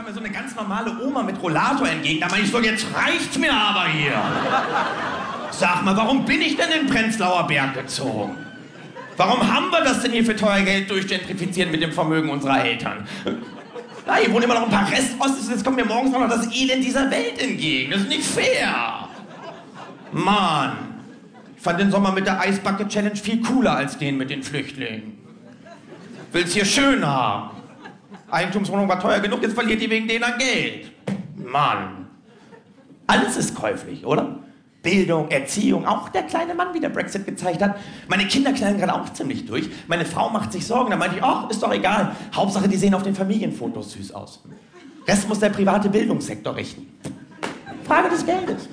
kam mir so eine ganz normale Oma mit Rollator entgegen. Da meinte ich so, jetzt reicht's mir aber hier. Sag mal, warum bin ich denn in Prenzlauer Berg gezogen? Warum haben wir das denn hier für teuer Geld durchgentrifiziert mit dem Vermögen unserer Eltern? Na, hier wohnen immer noch ein paar Restostis, jetzt kommt mir morgens noch das Elend dieser Welt entgegen. Das ist nicht fair. Mann, ich fand den Sommer mit der Eisbucket Challenge viel cooler als den mit den Flüchtlingen. Will's hier schön haben. Eigentumswohnung war teuer genug, jetzt verliert die wegen denen an Geld. Mann. Alles ist käuflich, oder? Bildung, Erziehung, auch der kleine Mann, wie der Brexit gezeigt hat. Meine Kinder knallen gerade auch ziemlich durch. Meine Frau macht sich Sorgen. Da meinte ich, ach, ist doch egal. Hauptsache, die sehen auf den Familienfotos süß aus. Rest muss der private Bildungssektor richten. Frage des Geldes.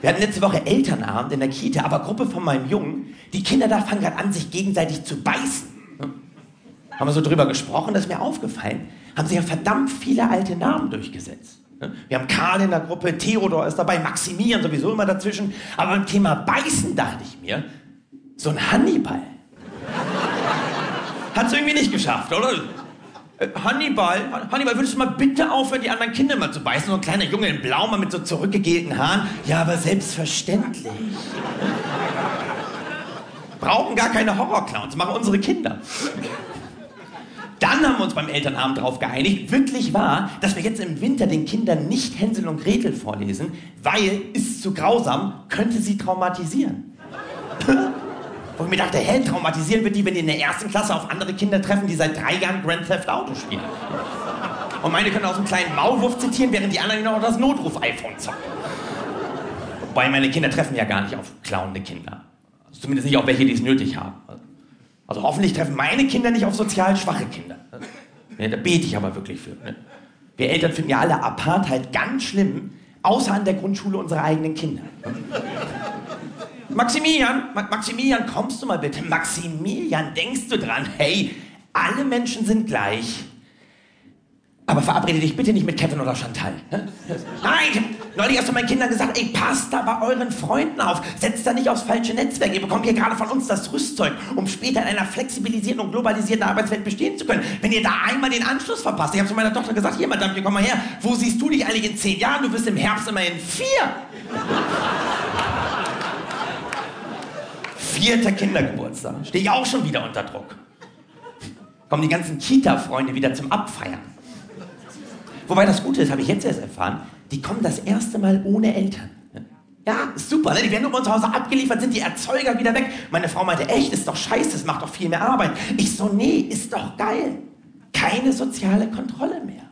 Wir hatten letzte Woche Elternabend in der Kita, aber Gruppe von meinem Jungen, die Kinder da fangen gerade an, sich gegenseitig zu beißen. Haben wir so drüber gesprochen, das ist mir aufgefallen, haben sich ja verdammt viele alte Namen durchgesetzt. Wir haben Karl in der Gruppe, Theodor ist dabei, Maximilian sowieso immer dazwischen. Aber beim Thema Beißen dachte ich mir, so ein Hannibal. Hat es irgendwie nicht geschafft, oder? Äh, Hannibal, Hannibal, würdest du mal bitte aufhören, die anderen Kinder mal zu beißen? So ein kleiner Junge in Blau, mal mit so zurückgegelten Haaren. Ja, aber selbstverständlich. Brauchen gar keine Horrorclowns, machen unsere Kinder. Dann haben wir uns beim Elternabend darauf geeinigt, wirklich wahr, dass wir jetzt im Winter den Kindern nicht Hänsel und Gretel vorlesen, weil ist zu grausam, könnte sie traumatisieren. Wo ich mir dachte, hä, traumatisieren wird die, wenn die in der ersten Klasse auf andere Kinder treffen, die seit drei Jahren Grand Theft Auto spielen. Und meine können aus einem kleinen Maulwurf zitieren, während die anderen noch das Notruf-iPhone zocken. Wobei meine Kinder treffen ja gar nicht auf klauende Kinder. Zumindest nicht auf welche, die es nötig haben. Hoffentlich treffen meine Kinder nicht auf sozial schwache Kinder. Ja, da bete ich aber wirklich für. Ne? Wir Eltern finden ja alle Apartheid ganz schlimm, außer an der Grundschule unserer eigenen Kinder. Maximilian, Maximilian, kommst du mal bitte? Maximilian, denkst du dran? Hey, alle Menschen sind gleich. Aber verabrede dich bitte nicht mit Kevin oder Chantal. Ne? Nein, neulich hast du meinen Kindern gesagt, ey, passt da bei euren Freunden auf. Setzt da nicht aufs falsche Netzwerk. Ihr bekommt hier gerade von uns das Rüstzeug, um später in einer flexibilisierten und globalisierten Arbeitswelt bestehen zu können. Wenn ihr da einmal den Anschluss verpasst, ich habe zu meiner Tochter gesagt, hier, Madame, komm mal her. Wo siehst du dich eigentlich in zehn Jahren? Du bist im Herbst immerhin vier. Vierter Kindergeburtstag. Stehe ich auch schon wieder unter Druck. Kommen die ganzen Kita-Freunde wieder zum Abfeiern. Wobei das Gute ist, habe ich jetzt erst erfahren, die kommen das erste Mal ohne Eltern. Ja, super, ne? Die werden nur uns zu Hause abgeliefert, sind die Erzeuger wieder weg. Meine Frau meinte, echt, ist doch scheiße, es macht doch viel mehr Arbeit. Ich so, nee, ist doch geil. Keine soziale Kontrolle mehr.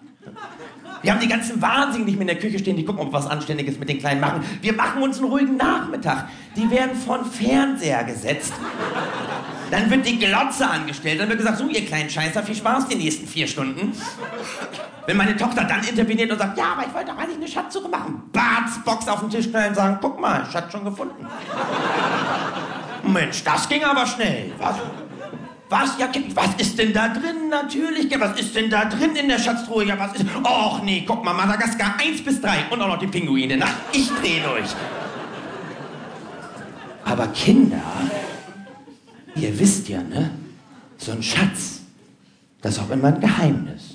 Wir haben die ganzen Wahnsinnigen nicht mehr in der Küche stehen, die gucken, ob wir was Anständiges mit den Kleinen machen. Wir machen uns einen ruhigen Nachmittag. Die werden von Fernseher gesetzt. Dann wird die Glotze angestellt. Dann wird gesagt, so ihr kleinen Scheißer, viel Spaß die nächsten vier Stunden. Wenn meine Tochter dann interveniert und sagt, ja, aber ich wollte doch eigentlich eine Schatzsuche machen. Barts Box auf den Tisch knallen und sagen, guck mal, Schatz schon gefunden. Mensch, das ging aber schnell. Was? Was? Ja, was ist denn da drin? Natürlich. Was ist denn da drin in der Schatztruhe? Ja, was ist. Och nee, guck mal, Madagaskar 1 bis 3 und auch noch die Pinguine. Na, ich dreh durch. Aber Kinder, ihr wisst ja, ne? So ein Schatz, das ist auch immer ein Geheimnis.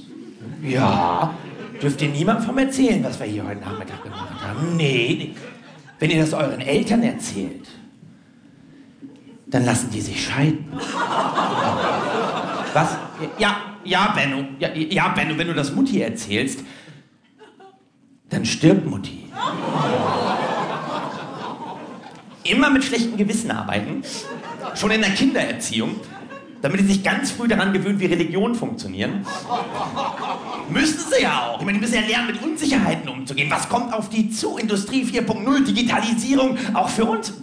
Ja, dürft ihr niemandem vom erzählen, was wir hier heute Nachmittag gemacht haben. Nee, wenn ihr das euren Eltern erzählt, dann lassen die sich scheiden. Was? Ja, ja, Benno. Ja, ja, Benno, wenn du das Mutti erzählst, dann stirbt Mutti. Immer mit schlechtem Gewissen arbeiten, schon in der Kindererziehung, damit sie sich ganz früh daran gewöhnen, wie Religionen funktionieren. Müssen sie ja auch. Ich meine, die müssen ja lernen, mit Unsicherheiten umzugehen. Was kommt auf die zu? Industrie 4.0, Digitalisierung, auch für uns.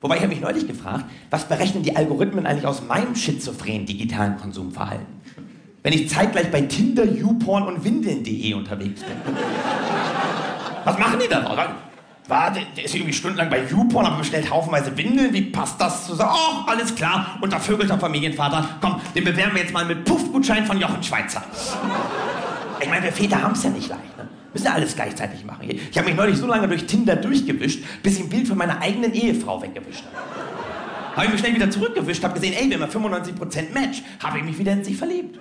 Wobei ich habe mich neulich gefragt, was berechnen die Algorithmen eigentlich aus meinem schizophrenen digitalen Konsumverhalten? Wenn ich zeitgleich bei Tinder, YouPorn und Windeln.de unterwegs bin. Was machen die da? War, der, ist irgendwie stundenlang bei YouPorn, aber bestellt haufenweise Windeln. Wie passt das zusammen? Oh, alles klar. Untervögelter Familienvater. Komm, den bewerben wir jetzt mal mit Puffgutschein von Jochen Schweizer. Ich meine, wir Väter haben es ja nicht leicht. Ne? Müssen ja alles gleichzeitig machen. Ich habe mich neulich so lange durch Tinder durchgewischt, bis ich ein Bild von meiner eigenen Ehefrau weggewischt habe. Habe ich mich schnell wieder zurückgewischt, habe gesehen, ey, wir haben 95% Match. Habe ich mich wieder in sie verliebt.